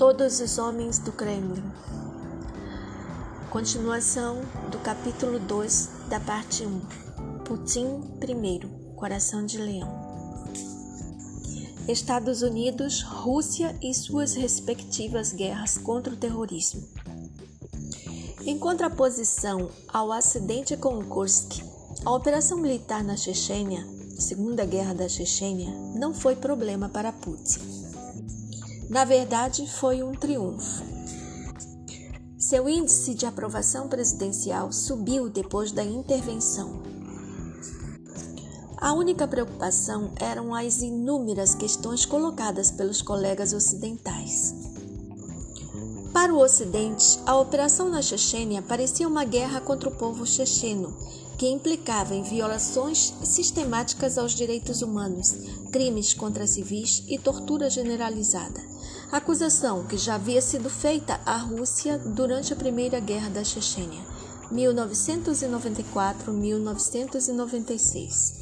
Todos os homens do Kremlin. Continuação do capítulo 2 da parte 1. Putin I, Coração de Leão. Estados Unidos, Rússia e suas respectivas guerras contra o terrorismo. Em contraposição ao acidente com Kursk, a operação militar na Chechênia, Segunda Guerra da Chechênia, não foi problema para Putin. Na verdade, foi um triunfo. Seu índice de aprovação presidencial subiu depois da intervenção. A única preocupação eram as inúmeras questões colocadas pelos colegas ocidentais. Para o Ocidente, a operação na Chechênia parecia uma guerra contra o povo checheno, que implicava em violações sistemáticas aos direitos humanos, crimes contra civis e tortura generalizada acusação que já havia sido feita à Rússia durante a Primeira Guerra da Chechênia, 1994-1996.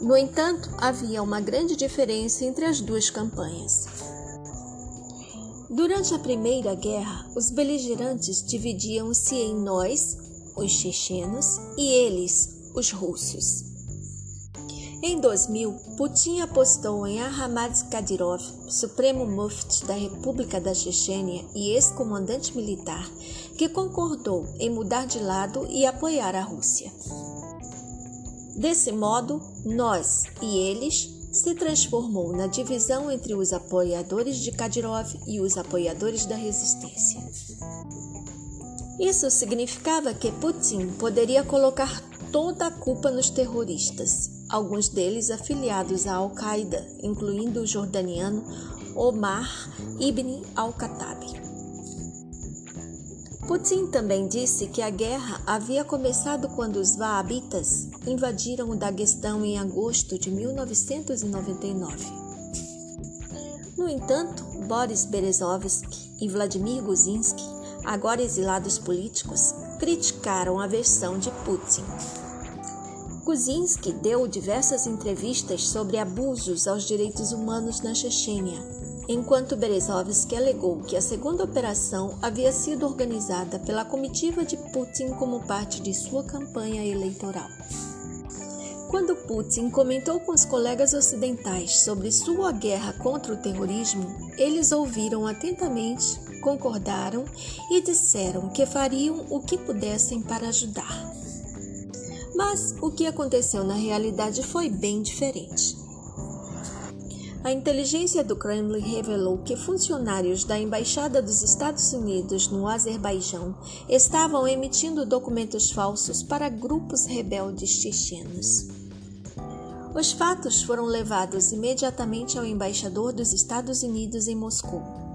No entanto, havia uma grande diferença entre as duas campanhas. Durante a Primeira Guerra, os beligerantes dividiam-se em nós, os chechenos, e eles, os russos. Em 2000, Putin apostou em Ahmad Kadyrov, supremo mufti da República da Chechênia e ex-comandante militar, que concordou em mudar de lado e apoiar a Rússia. Desse modo, nós e eles se transformou na divisão entre os apoiadores de Kadyrov e os apoiadores da resistência. Isso significava que Putin poderia colocar toda a culpa nos terroristas, alguns deles afiliados à Al-Qaeda, incluindo o jordaniano Omar ibn al-Khattab. Putin também disse que a guerra havia começado quando os Wahhabitas invadiram o Daguestão em agosto de 1999. No entanto, Boris Berezovsky e Vladimir Guzinski, agora exilados políticos, criticaram a versão de Putin. Kuczynski deu diversas entrevistas sobre abusos aos direitos humanos na Chechênia, enquanto Berezovsky alegou que a segunda operação havia sido organizada pela comitiva de Putin como parte de sua campanha eleitoral. Quando Putin comentou com os colegas ocidentais sobre sua guerra contra o terrorismo, eles ouviram atentamente, concordaram e disseram que fariam o que pudessem para ajudar. Mas o que aconteceu na realidade foi bem diferente. A inteligência do Kremlin revelou que funcionários da Embaixada dos Estados Unidos no Azerbaijão estavam emitindo documentos falsos para grupos rebeldes chechenos. Os fatos foram levados imediatamente ao embaixador dos Estados Unidos em Moscou.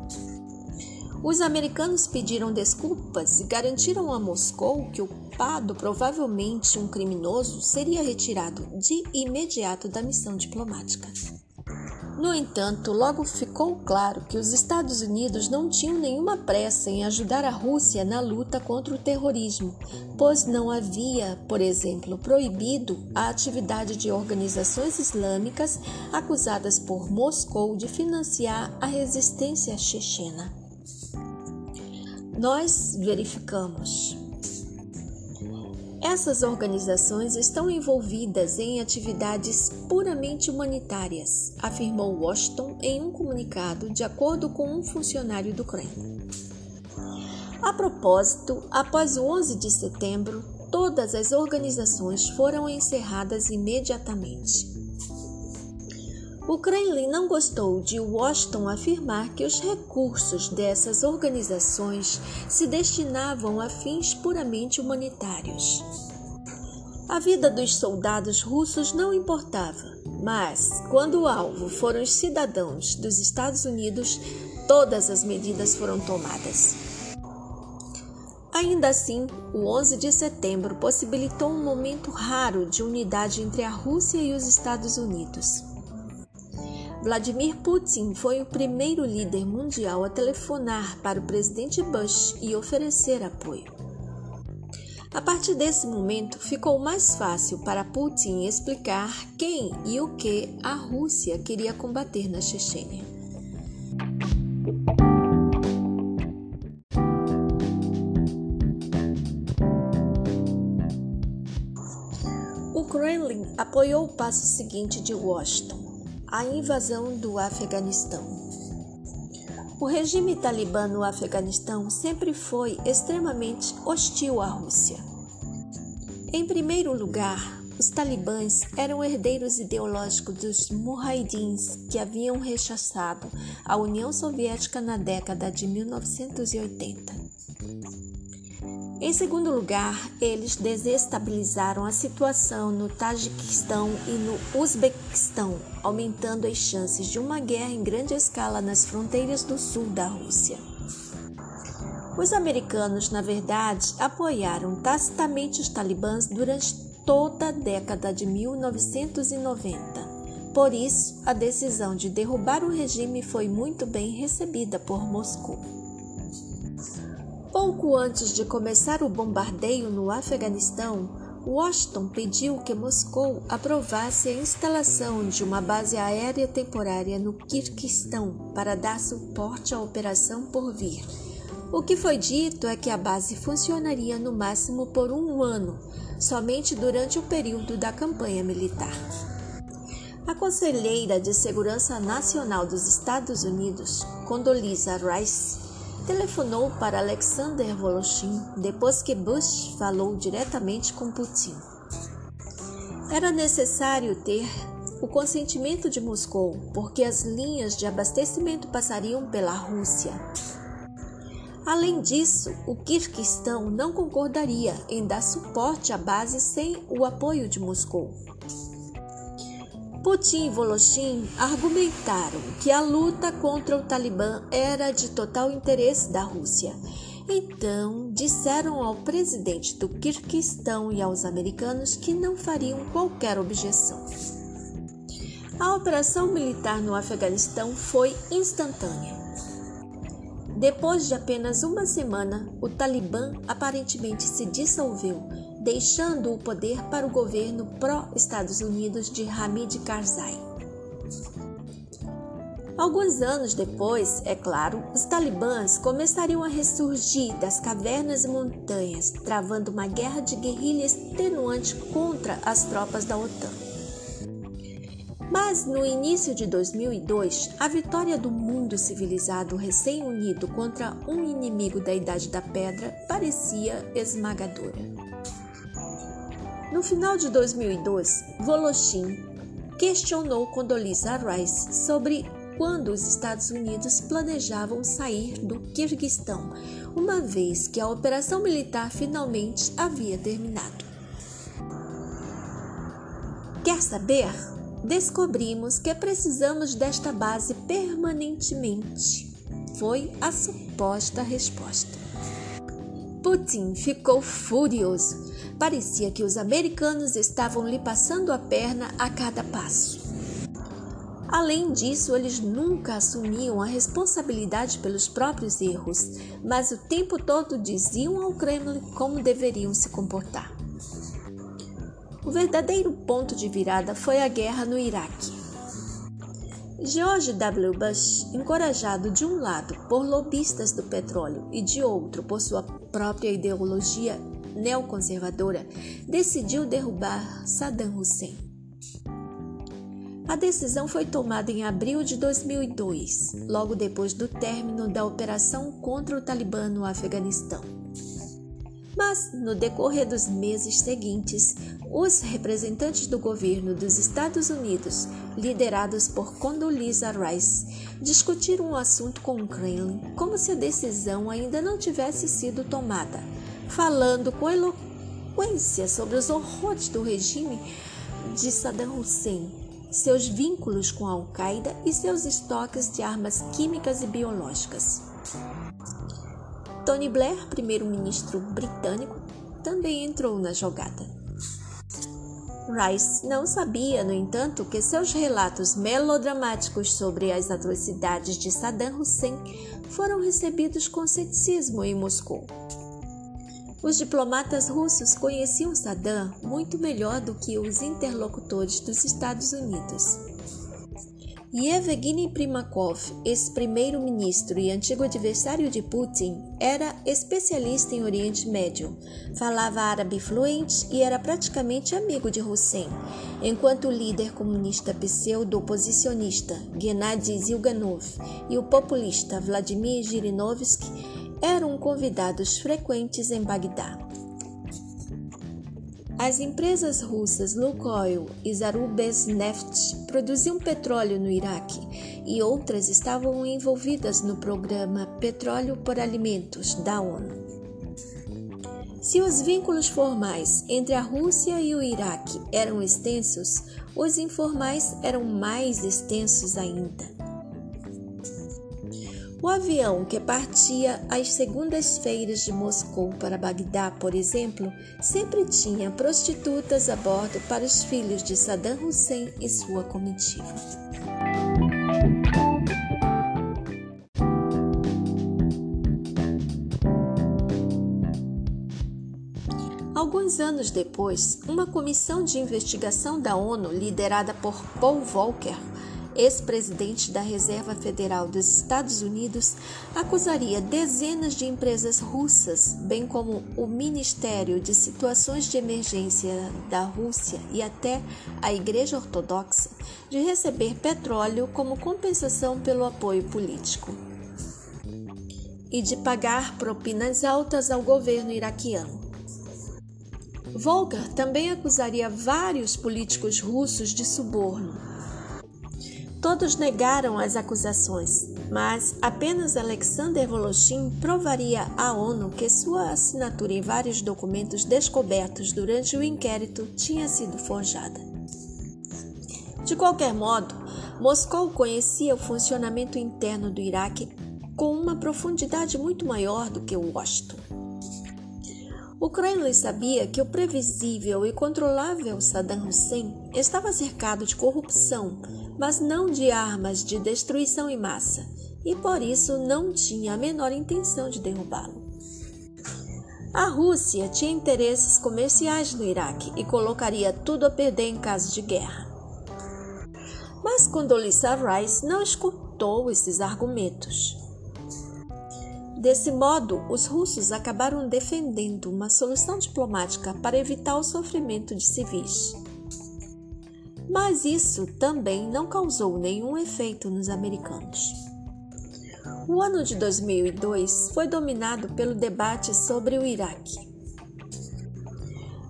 Os americanos pediram desculpas e garantiram a Moscou que o culpado, provavelmente um criminoso, seria retirado de imediato da missão diplomática. No entanto, logo ficou claro que os Estados Unidos não tinham nenhuma pressa em ajudar a Rússia na luta contra o terrorismo, pois não havia, por exemplo, proibido a atividade de organizações islâmicas acusadas por Moscou de financiar a resistência chechena. Nós verificamos. Essas organizações estão envolvidas em atividades puramente humanitárias, afirmou Washington em um comunicado, de acordo com um funcionário do Kremlin. A propósito, após o 11 de setembro, todas as organizações foram encerradas imediatamente. O Kremlin não gostou de Washington afirmar que os recursos dessas organizações se destinavam a fins puramente humanitários. A vida dos soldados russos não importava, mas, quando o alvo foram os cidadãos dos Estados Unidos, todas as medidas foram tomadas. Ainda assim, o 11 de setembro possibilitou um momento raro de unidade entre a Rússia e os Estados Unidos. Vladimir Putin foi o primeiro líder mundial a telefonar para o presidente Bush e oferecer apoio. A partir desse momento, ficou mais fácil para Putin explicar quem e o que a Rússia queria combater na Chechênia. O Kremlin apoiou o passo seguinte de Washington, a invasão do Afeganistão. O regime talibã no Afeganistão sempre foi extremamente hostil à Rússia. Em primeiro lugar, os talibãs eram herdeiros ideológicos dos mujahidins que haviam rechaçado a União Soviética na década de 1980. Em segundo lugar, eles desestabilizaram a situação no Tajiquistão e no Uzbequistão, aumentando as chances de uma guerra em grande escala nas fronteiras do sul da Rússia. Os americanos, na verdade, apoiaram tacitamente os talibãs durante toda a década de 1990. Por isso, a decisão de derrubar o regime foi muito bem recebida por Moscou. Pouco antes de começar o bombardeio no Afeganistão, Washington pediu que Moscou aprovasse a instalação de uma base aérea temporária no Kirguistão para dar suporte à operação por vir. O que foi dito é que a base funcionaria no máximo por um ano, somente durante o período da campanha militar. A conselheira de Segurança Nacional dos Estados Unidos, Condoleezza Rice, telefonou para Alexander Voloshin depois que Bush falou diretamente com Putin. Era necessário ter o consentimento de Moscou, porque as linhas de abastecimento passariam pela Rússia. Além disso, o Kirguistão não concordaria em dar suporte à base sem o apoio de Moscou. Putin e Voloshin argumentaram que a luta contra o Talibã era de total interesse da Rússia. Então, disseram ao presidente do Kirguistão e aos americanos que não fariam qualquer objeção. A operação militar no Afeganistão foi instantânea. Depois de apenas uma semana, o Talibã aparentemente se dissolveu, deixando o poder para o governo pró-Estados Unidos de Hamid Karzai. Alguns anos depois, é claro, os talibãs começariam a ressurgir das cavernas e montanhas, travando uma guerra de guerrilha extenuante contra as tropas da OTAN. Mas no início de 2002, a vitória do mundo civilizado recém-unido contra um inimigo da Idade da Pedra parecia esmagadora. No final de 2002, Voloshin questionou Condoleezza Rice sobre quando os Estados Unidos planejavam sair do Quirguistão, uma vez que a operação militar finalmente havia terminado. Quer saber? descobrimos que precisamos desta base permanentemente. Foi a suposta resposta. Putin ficou furioso. Parecia que os americanos estavam lhe passando a perna a cada passo. Além disso, eles nunca assumiam a responsabilidade pelos próprios erros, mas o tempo todo diziam ao Kremlin como deveriam se comportar. O verdadeiro ponto de virada foi a guerra no Iraque. George W. Bush, encorajado de um lado por lobistas do petróleo e de outro por sua própria ideologia neoconservadora, decidiu derrubar Saddam Hussein. A decisão foi tomada em abril de 2002, logo depois do término da operação contra o Talibã no Afeganistão. Mas, no decorrer dos meses seguintes, os representantes do governo dos Estados Unidos, liderados por Condoleezza Rice, discutiram o assunto com o Kremlin como se a decisão ainda não tivesse sido tomada, falando com eloquência sobre os horrores do regime de Saddam Hussein, seus vínculos com a Al-Qaeda e seus estoques de armas químicas e biológicas. Tony Blair, primeiro-ministro britânico, também entrou na jogada. Rice não sabia, no entanto, que seus relatos melodramáticos sobre as atrocidades de Saddam Hussein foram recebidos com ceticismo em Moscou. Os diplomatas russos conheciam Saddam muito melhor do que os interlocutores dos Estados Unidos. Yevgeny Primakov, ex-primeiro-ministro e antigo adversário de Putin, era especialista em Oriente Médio, falava árabe fluente e era praticamente amigo de Hussein, enquanto o líder comunista pseudo-oposicionista Gennady Zyuganov e o populista Vladimir Zhirinovsky eram convidados frequentes em Bagdá. As empresas russas Lukoil e Zarubezhneft produziam petróleo no Iraque e outras estavam envolvidas no programa Petróleo por Alimentos da ONU. Se os vínculos formais entre a Rússia e o Iraque eram extensos, os informais eram mais extensos ainda. O avião que partia às segundas-feiras de Moscou para Bagdá, por exemplo, sempre tinha prostitutas a bordo para os filhos de Saddam Hussein e sua comitiva. Alguns anos depois, uma comissão de investigação da ONU, liderada por Paul Volcker, ex-presidente da Reserva Federal dos Estados Unidos, acusaria dezenas de empresas russas, bem como o Ministério de Situações de Emergência da Rússia e até a Igreja Ortodoxa, de receber petróleo como compensação pelo apoio político e de pagar propinas altas ao governo iraquiano. Volker também acusaria vários políticos russos de suborno Todos negaram as acusações, mas apenas Alexander Voloshin provaria à ONU que sua assinatura em vários documentos descobertos durante o inquérito tinha sido forjada. De qualquer modo, Moscou conhecia o funcionamento interno do Iraque com uma profundidade muito maior do que Washington. O Kremlin sabia que o previsível e controlável Saddam Hussein estava cercado de corrupção mas não de armas de destruição em massa, e por isso não tinha a menor intenção de derrubá-lo. A Rússia tinha interesses comerciais no Iraque e colocaria tudo a perder em caso de guerra. Mas Condoleezza Rice não escutou esses argumentos. Desse modo, os russos acabaram defendendo uma solução diplomática para evitar o sofrimento de civis. Mas isso também não causou nenhum efeito nos americanos. O ano de 2002 foi dominado pelo debate sobre o Iraque.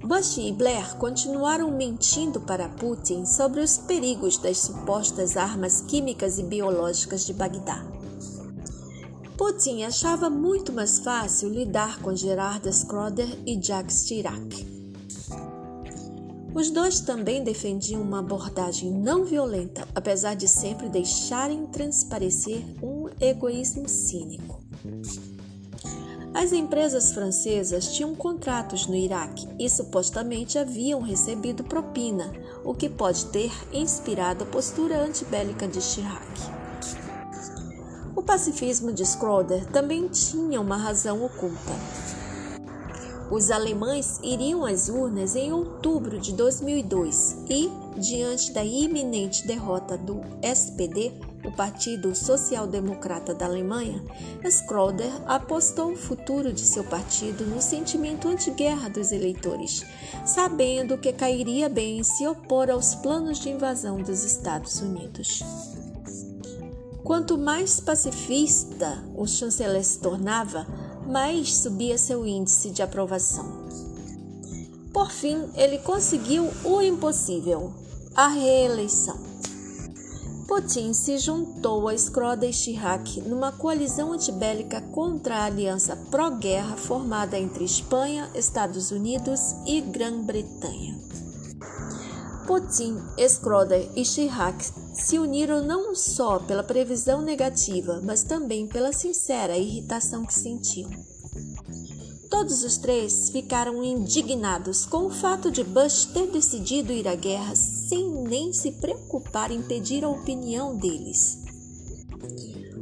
Bush e Blair continuaram mentindo para Putin sobre os perigos das supostas armas químicas e biológicas de Bagdá. Putin achava muito mais fácil lidar com Gerard Schroeder e Jacques Chirac. Os dois também defendiam uma abordagem não violenta, apesar de sempre deixarem transparecer um egoísmo cínico. As empresas francesas tinham contratos no Iraque e supostamente haviam recebido propina, o que pode ter inspirado a postura antibélica de Chirac. O pacifismo de Schroeder também tinha uma razão oculta. Os alemães iriam às urnas em outubro de 2002 e, diante da iminente derrota do SPD, o Partido Social Democrata da Alemanha, Schroeder apostou o futuro de seu partido no sentimento anti-guerra dos eleitores, sabendo que cairia bem se opor aos planos de invasão dos Estados Unidos. Quanto mais pacifista o chanceler se tornava, mais subia seu índice de aprovação. Por fim, ele conseguiu o impossível: a reeleição. Putin se juntou a Skroda e Chirac numa coalizão antibélica contra a aliança pró-guerra formada entre Espanha, Estados Unidos e Grã-Bretanha. Putin, Skroda e Chirac se uniram não só pela previsão negativa, mas também pela sincera irritação que sentiam. Todos os três ficaram indignados com o fato de Bush ter decidido ir à guerra sem nem se preocupar em pedir a opinião deles.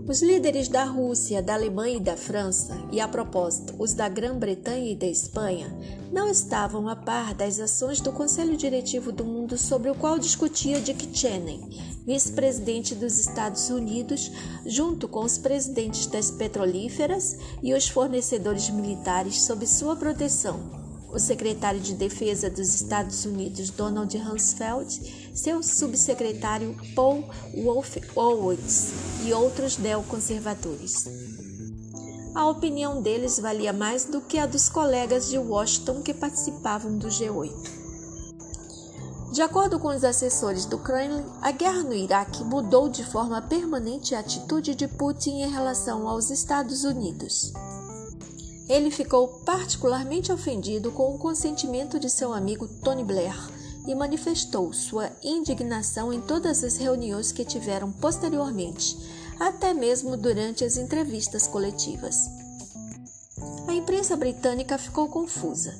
Os líderes da Rússia, da Alemanha e da França, e a propósito, os da Grã-Bretanha e da Espanha, não estavam a par das ações do Conselho Diretivo do Mundo sobre o qual discutia Dick Cheney, vice-presidente dos Estados Unidos, junto com os presidentes das petrolíferas e os fornecedores militares sob sua proteção o secretário de Defesa dos Estados Unidos Donald Rumsfeld, seu subsecretário Paul Wolfowitz e outros neoconservadores. A opinião deles valia mais do que a dos colegas de Washington que participavam do G8. De acordo com os assessores do Kremlin, a guerra no Iraque mudou de forma permanente a atitude de Putin em relação aos Estados Unidos. Ele ficou particularmente ofendido com o consentimento de seu amigo Tony Blair e manifestou sua indignação em todas as reuniões que tiveram posteriormente, até mesmo durante as entrevistas coletivas. A imprensa britânica ficou confusa.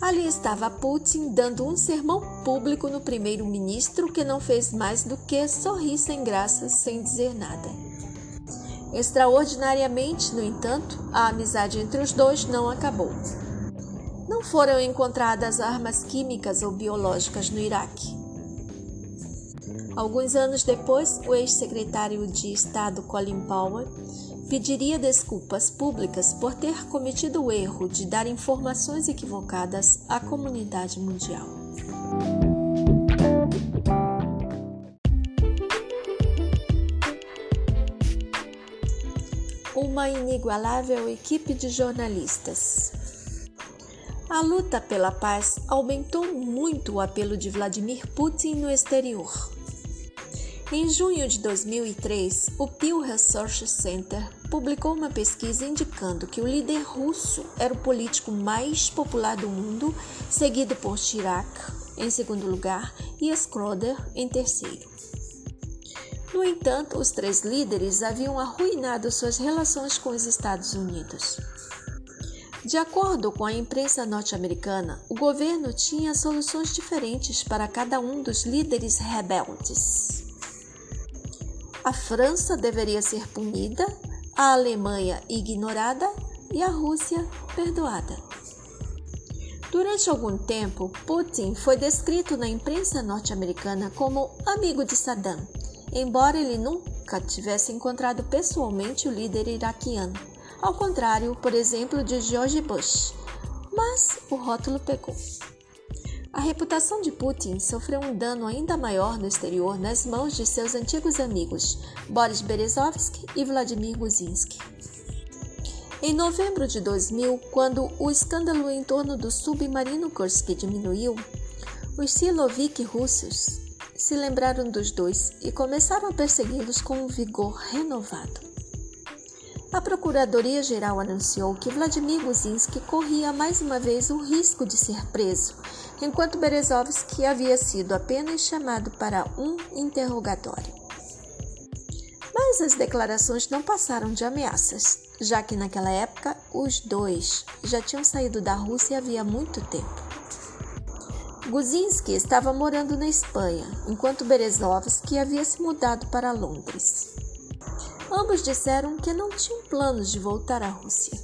Ali estava Putin dando um sermão público no primeiro-ministro que não fez mais do que sorrir sem graça, sem dizer nada. Extraordinariamente, no entanto, a amizade entre os dois não acabou. Não foram encontradas armas químicas ou biológicas no Iraque. Alguns anos depois, o ex-secretário de Estado Colin Powell pediria desculpas públicas por ter cometido o erro de dar informações equivocadas à comunidade mundial. Uma inigualável equipe de jornalistas. A luta pela paz aumentou muito o apelo de Vladimir Putin no exterior. Em junho de 2003, o Pew Research Center publicou uma pesquisa indicando que o líder russo era o político mais popular do mundo, seguido por Chirac em segundo lugar e Schroeder em terceiro. No entanto, os três líderes haviam arruinado suas relações com os Estados Unidos. De acordo com a imprensa norte-americana, o governo tinha soluções diferentes para cada um dos líderes rebeldes. A França deveria ser punida, a Alemanha ignorada e a Rússia perdoada. Durante algum tempo, Putin foi descrito na imprensa norte-americana como amigo de Saddam embora ele nunca tivesse encontrado pessoalmente o líder iraquiano, ao contrário, por exemplo, de George Bush. Mas o rótulo pegou. A reputação de Putin sofreu um dano ainda maior no exterior nas mãos de seus antigos amigos Boris Berezovsky e Vladimir Guzinski. Em novembro de 2000, quando o escândalo em torno do submarino Kursk diminuiu, os Silovik russos se lembraram dos dois e começaram a persegui-los com um vigor renovado. A Procuradoria-Geral anunciou que Vladimir Guzinski corria mais uma vez o risco de ser preso, enquanto Berezovsky havia sido apenas chamado para um interrogatório. Mas as declarações não passaram de ameaças, já que naquela época os dois já tinham saído da Rússia havia muito tempo. Guzinski estava morando na Espanha, enquanto Berezovski havia se mudado para Londres. Ambos disseram que não tinham planos de voltar à Rússia.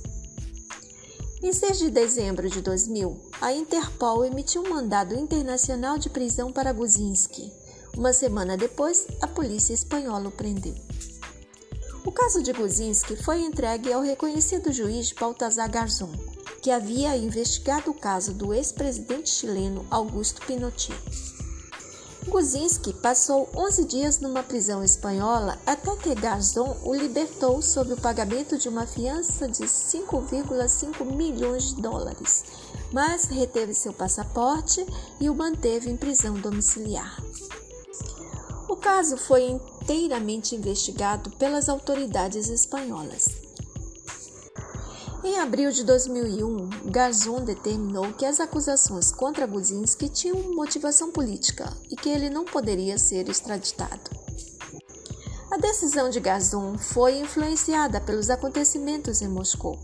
Em 6 de dezembro de 2000, a Interpol emitiu um mandado internacional de prisão para Guzinski. Uma semana depois, a polícia espanhola o prendeu. O caso de Guzinski foi entregue ao reconhecido juiz Baltazar Garzón, que havia investigado o caso do ex-presidente chileno Augusto Pinochet. Guzinski passou 11 dias numa prisão espanhola até que Garzón o libertou sob o pagamento de uma fiança de 5,5 milhões de dólares, mas reteve seu passaporte e o manteve em prisão domiciliar. O caso foi inteiramente investigado pelas autoridades espanholas. Em abril de 2001, Garzon determinou que as acusações contra Guzinski tinham motivação política e que ele não poderia ser extraditado. A decisão de Garzon foi influenciada pelos acontecimentos em Moscou.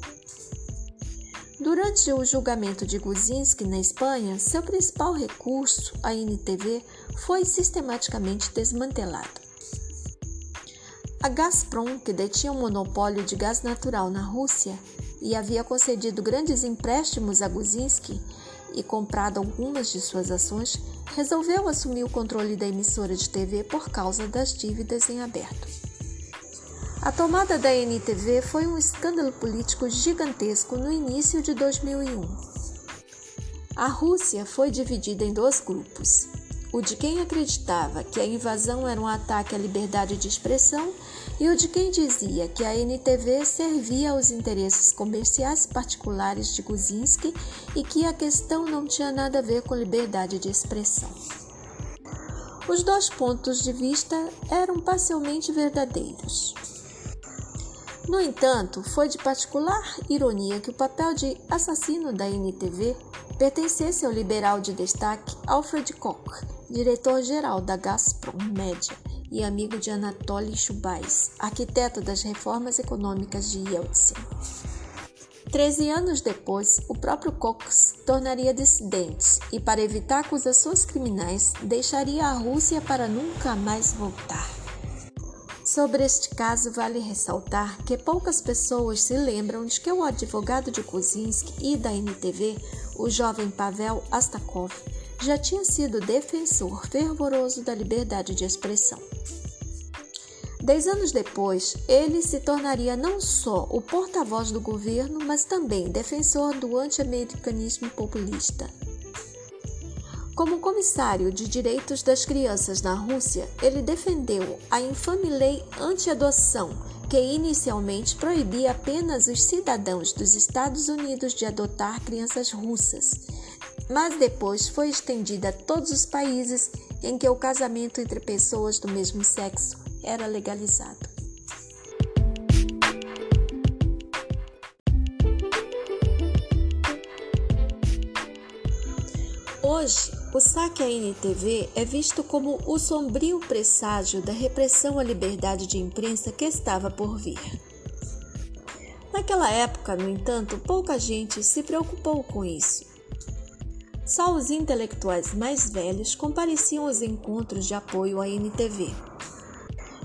Durante o julgamento de Guzinski na Espanha, seu principal recurso, a NTV, foi sistematicamente desmantelado. A Gazprom, que detinha o um monopólio de gás natural na Rússia e havia concedido grandes empréstimos a Guzinski e comprado algumas de suas ações, resolveu assumir o controle da emissora de TV por causa das dívidas em aberto. A tomada da NTV foi um escândalo político gigantesco no início de 2001. A Rússia foi dividida em dois grupos: o de quem acreditava que a invasão era um ataque à liberdade de expressão e o de quem dizia que a NTV servia aos interesses comerciais particulares de Guzinski e que a questão não tinha nada a ver com liberdade de expressão. Os dois pontos de vista eram parcialmente verdadeiros. No entanto, foi de particular ironia que o papel de assassino da NTV pertencesse ao liberal de destaque Alfred Koch, diretor-geral da Gazprom Média e amigo de Anatoly Chubais, arquiteto das reformas econômicas de Yeltsin. Treze anos depois, o próprio Koch tornaria dissidente e, para evitar acusações criminais, deixaria a Rússia para nunca mais voltar. Sobre este caso, vale ressaltar que poucas pessoas se lembram de que o advogado de Kuzinski e da NTV o jovem Pavel Astakov já tinha sido defensor fervoroso da liberdade de expressão. Dez anos depois, ele se tornaria não só o porta-voz do governo, mas também defensor do anti-americanismo populista. Como comissário de direitos das crianças na Rússia, ele defendeu a infame lei anti-adoção que inicialmente proibia apenas os cidadãos dos Estados Unidos de adotar crianças russas, mas depois foi estendida a todos os países em que o casamento entre pessoas do mesmo sexo era legalizado. Hoje, o saque à NTV é visto como o sombrio presságio da repressão à liberdade de imprensa que estava por vir. Naquela época, no entanto, pouca gente se preocupou com isso. Só os intelectuais mais velhos compareciam aos encontros de apoio à NTV.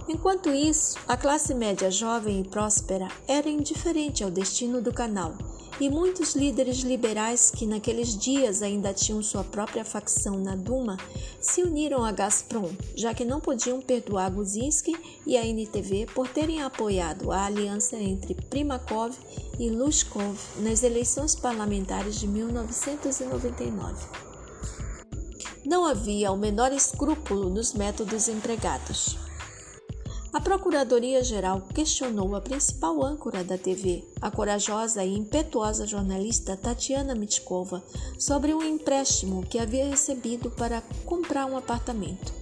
Enquanto isso, a classe média jovem e próspera era indiferente ao destino do canal e muitos líderes liberais que naqueles dias ainda tinham sua própria facção na Duma se uniram a Gazprom, já que não podiam perdoar Guzinski e a NTV por terem apoiado a aliança entre Primakov e Lushkov nas eleições parlamentares de 1999. Não havia o menor escrúpulo nos métodos empregados. A Procuradoria-Geral questionou a principal âncora da TV, a corajosa e impetuosa jornalista Tatiana Mitkova, sobre um empréstimo que havia recebido para comprar um apartamento.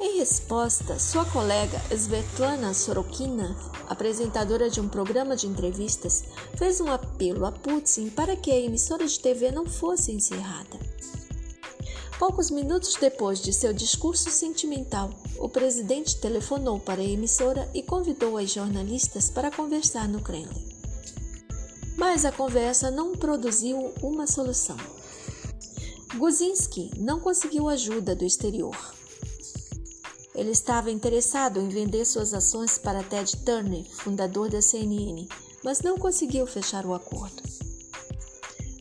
Em resposta, sua colega Svetlana Sorokina, apresentadora de um programa de entrevistas, fez um apelo a Putin para que a emissora de TV não fosse encerrada. Poucos minutos depois de seu discurso sentimental, o presidente telefonou para a emissora e convidou as jornalistas para conversar no Kremlin. Mas a conversa não produziu uma solução. Guzinski não conseguiu ajuda do exterior. Ele estava interessado em vender suas ações para Ted Turner, fundador da CNN, mas não conseguiu fechar o acordo.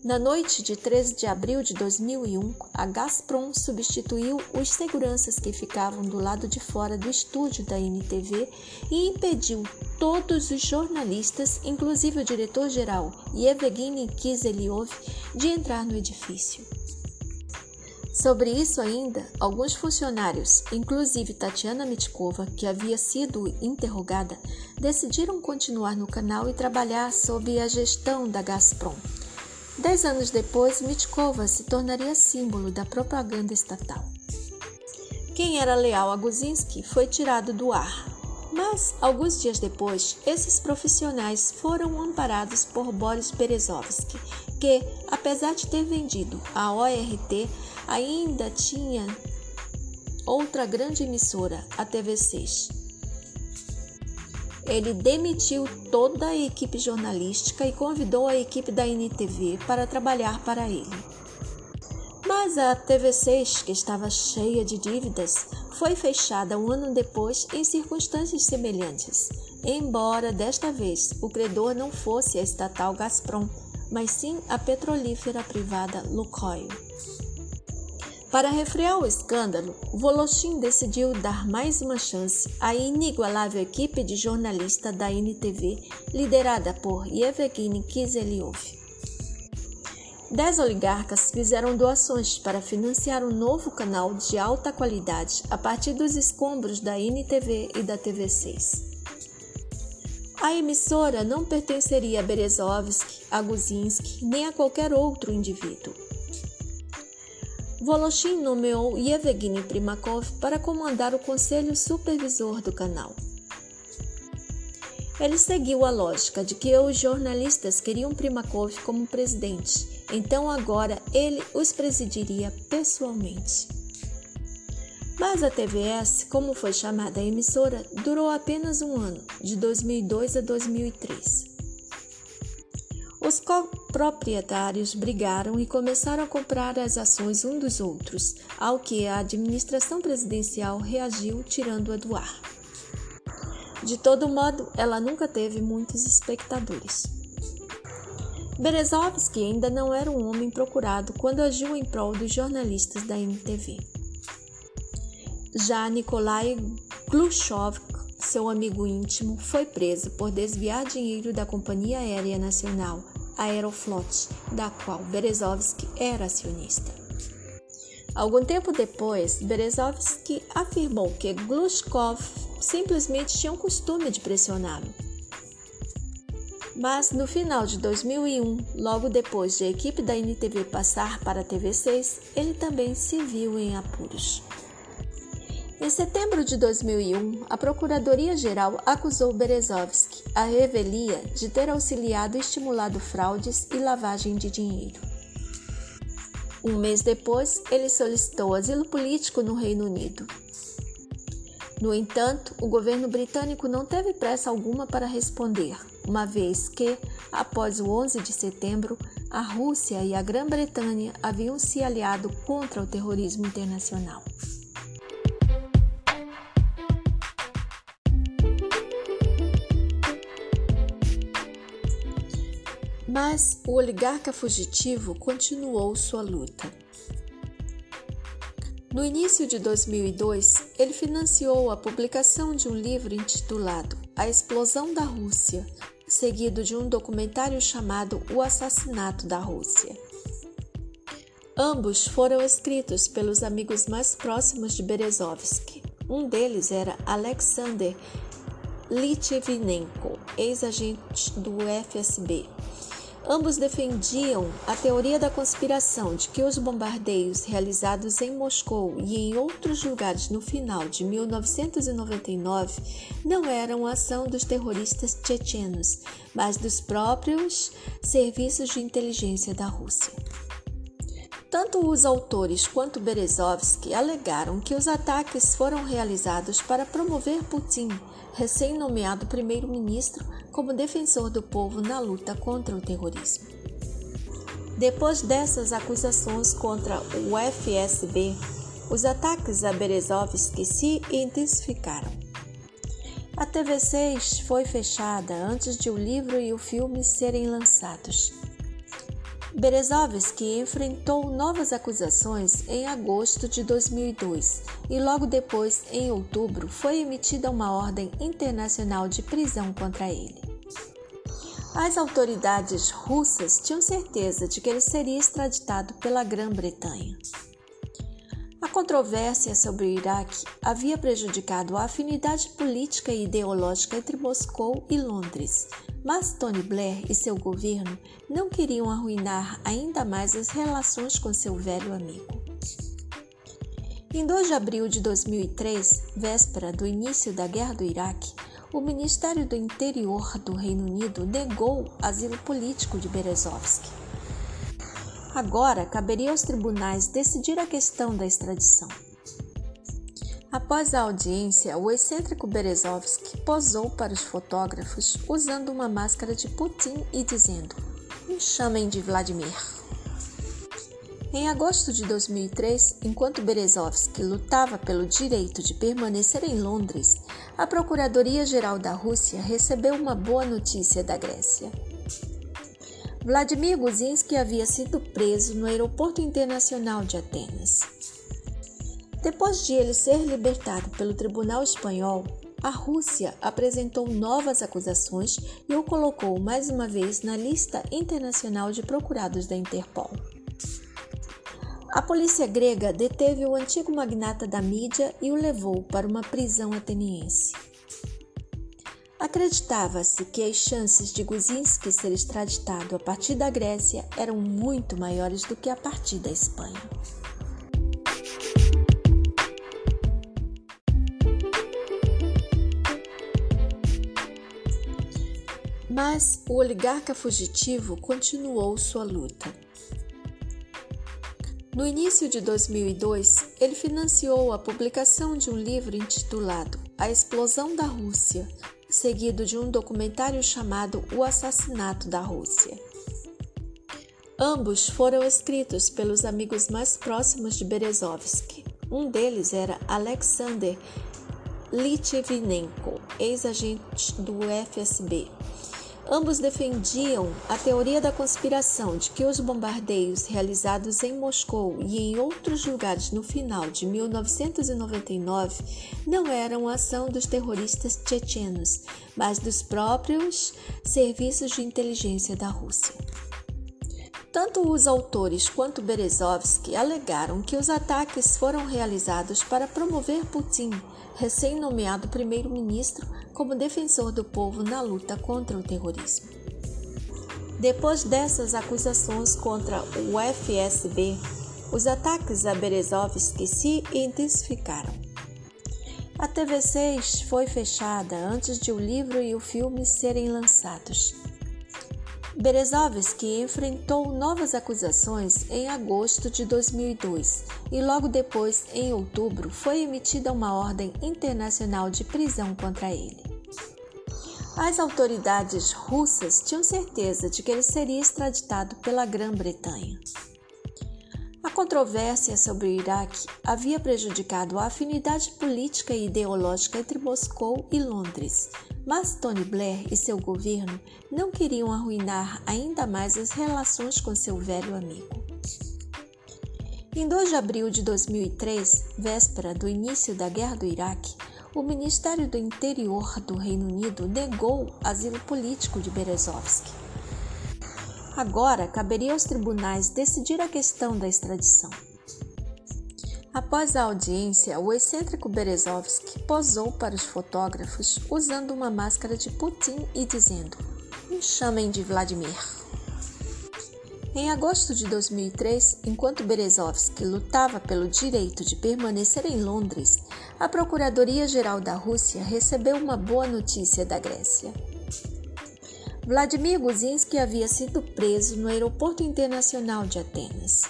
Na noite de 13 de abril de 2001, a Gazprom substituiu os seguranças que ficavam do lado de fora do estúdio da NTV e impediu todos os jornalistas, inclusive o diretor-geral Yevgeny Kizelyov, de entrar no edifício. Sobre isso ainda, alguns funcionários, inclusive Tatiana Mitkova, que havia sido interrogada, decidiram continuar no canal e trabalhar sob a gestão da Gazprom. Dez anos depois, Mitkova se tornaria símbolo da propaganda estatal. Quem era leal a Guzinski foi tirado do ar. Mas, alguns dias depois, esses profissionais foram amparados por Boris Berezovsky, que, apesar de ter vendido a ORT, ainda tinha outra grande emissora, a TV6. Ele demitiu toda a equipe jornalística e convidou a equipe da NTV para trabalhar para ele. Mas a TV6, que estava cheia de dívidas, foi fechada um ano depois em circunstâncias semelhantes, embora desta vez o credor não fosse a estatal Gazprom, mas sim a petrolífera privada Lukoil. Para refrear o escândalo, Voloshin decidiu dar mais uma chance à inigualável equipe de jornalistas da NTV, liderada por Yevgeny Kizelyov. Dez oligarcas fizeram doações para financiar um novo canal de alta qualidade a partir dos escombros da NTV e da TV6. A emissora não pertenceria a Berezovsky, a Guzinski, nem a qualquer outro indivíduo. Voloshin nomeou Yevgeny Primakov para comandar o conselho supervisor do canal. Ele seguiu a lógica de que os jornalistas queriam Primakov como presidente, então agora ele os presidiria pessoalmente. Mas a TVS, como foi chamada a emissora, durou apenas um ano, de 2002 a 2003. Os coproprietários brigaram e começaram a comprar as ações um dos outros, ao que a administração presidencial reagiu tirando-a do ar. De todo modo, ela nunca teve muitos espectadores. Berezovsky ainda não era um homem procurado quando agiu em prol dos jornalistas da NTV. Já Nikolai Glushov seu amigo íntimo, foi preso por desviar dinheiro da Companhia Aérea Nacional, Aeroflot, da qual Berezovsky era acionista. Algum tempo depois, Berezovsky afirmou que Glushkov simplesmente tinha o costume de pressioná-lo. Mas no final de 2001, logo depois de a equipe da NTV passar para a TV6, ele também se viu em apuros. Em setembro de 2001, a Procuradoria-Geral acusou Berezovsky, a revelia, de ter auxiliado e estimulado fraudes e lavagem de dinheiro. Um mês depois, ele solicitou asilo político no Reino Unido. No entanto, o governo britânico não teve pressa alguma para responder, uma vez que, após o 11 de setembro, a Rússia e a Grã-Bretanha haviam se aliado contra o terrorismo internacional. Mas o oligarca fugitivo continuou sua luta. No início de 2002, ele financiou a publicação de um livro intitulado A Explosão da Rússia, seguido de um documentário chamado O Assassinato da Rússia. Ambos foram escritos pelos amigos mais próximos de Berezovsky. Um deles era Alexander Litvinenko, ex-agente do FSB, Ambos defendiam a teoria da conspiração de que os bombardeios realizados em Moscou e em outros lugares no final de 1999 não eram ação dos terroristas chechenos, mas dos próprios serviços de inteligência da Rússia. Tanto os autores quanto Berezovsky alegaram que os ataques foram realizados para promover Putin, recém-nomeado primeiro-ministro, como defensor do povo na luta contra o terrorismo. Depois dessas acusações contra o FSB, os ataques a Berezovsky se intensificaram. A TV6 foi fechada antes de o livro e o filme serem lançados. Berezovsky enfrentou novas acusações em agosto de 2002 e logo depois, em outubro, foi emitida uma ordem internacional de prisão contra ele. As autoridades russas tinham certeza de que ele seria extraditado pela Grã-Bretanha. A controvérsia sobre o Iraque havia prejudicado a afinidade política e ideológica entre Moscou e Londres, mas Tony Blair e seu governo não queriam arruinar ainda mais as relações com seu velho amigo. Em 2 de abril de 2003, véspera do início da Guerra do Iraque, o Ministério do Interior do Reino Unido negou asilo político de Berezovsky. Agora caberia aos tribunais decidir a questão da extradição. Após a audiência, o excêntrico Berezovsky posou para os fotógrafos usando uma máscara de Putin e dizendo: Me chamem de Vladimir. Em agosto de 2003, enquanto Berezovsky lutava pelo direito de permanecer em Londres, a Procuradoria-Geral da Rússia recebeu uma boa notícia da Grécia. Vladimir Guzinski havia sido preso no Aeroporto Internacional de Atenas. Depois de ele ser libertado pelo Tribunal Espanhol, a Rússia apresentou novas acusações e o colocou mais uma vez na lista internacional de procurados da Interpol. A polícia grega deteve o antigo magnata da mídia e o levou para uma prisão ateniense. Acreditava-se que as chances de Guzinski ser extraditado a partir da Grécia eram muito maiores do que a partir da Espanha. Mas o oligarca fugitivo continuou sua luta. No início de 2002, ele financiou a publicação de um livro intitulado A Explosão da Rússia, seguido de um documentário chamado O Assassinato da Rússia. Ambos foram escritos pelos amigos mais próximos de Berezovsky. Um deles era Alexander Litvinenko, ex-agente do FSB, Ambos defendiam a teoria da conspiração de que os bombardeios realizados em Moscou e em outros lugares no final de 1999 não eram ação dos terroristas chechenos, mas dos próprios serviços de inteligência da Rússia. Tanto os autores quanto Berezovsky alegaram que os ataques foram realizados para promover Putin, recém-nomeado primeiro-ministro, como defensor do povo na luta contra o terrorismo. Depois dessas acusações contra o FSB, os ataques a Berezovsky se intensificaram. A TV6 foi fechada antes de o livro e o filme serem lançados. Berezovsky enfrentou novas acusações em agosto de 2002 e logo depois, em outubro, foi emitida uma ordem internacional de prisão contra ele. As autoridades russas tinham certeza de que ele seria extraditado pela Grã-Bretanha. Controvérsia sobre o Iraque havia prejudicado a afinidade política e ideológica entre Moscou e Londres, mas Tony Blair e seu governo não queriam arruinar ainda mais as relações com seu velho amigo. Em 2 de abril de 2003, véspera do início da Guerra do Iraque, o Ministério do Interior do Reino Unido negou asilo político de Berezovsky. Agora caberia aos tribunais decidir a questão da extradição. Após a audiência, o excêntrico Berezovsky posou para os fotógrafos usando uma máscara de Putin e dizendo: Me chamem de Vladimir. Em agosto de 2003, enquanto Berezovsky lutava pelo direito de permanecer em Londres, a Procuradoria-Geral da Rússia recebeu uma boa notícia da Grécia. Vladimir Guzinski havia sido preso no Aeroporto Internacional de Atenas.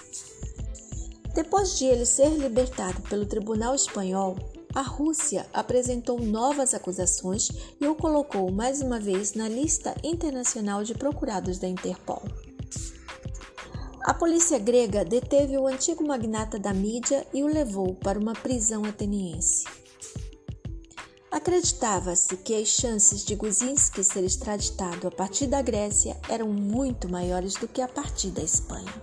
Depois de ele ser libertado pelo Tribunal Espanhol, a Rússia apresentou novas acusações e o colocou mais uma vez na lista internacional de procurados da Interpol. A polícia grega deteve o antigo magnata da mídia e o levou para uma prisão ateniense. Acreditava-se que as chances de Guzinski ser extraditado a partir da Grécia eram muito maiores do que a partir da Espanha.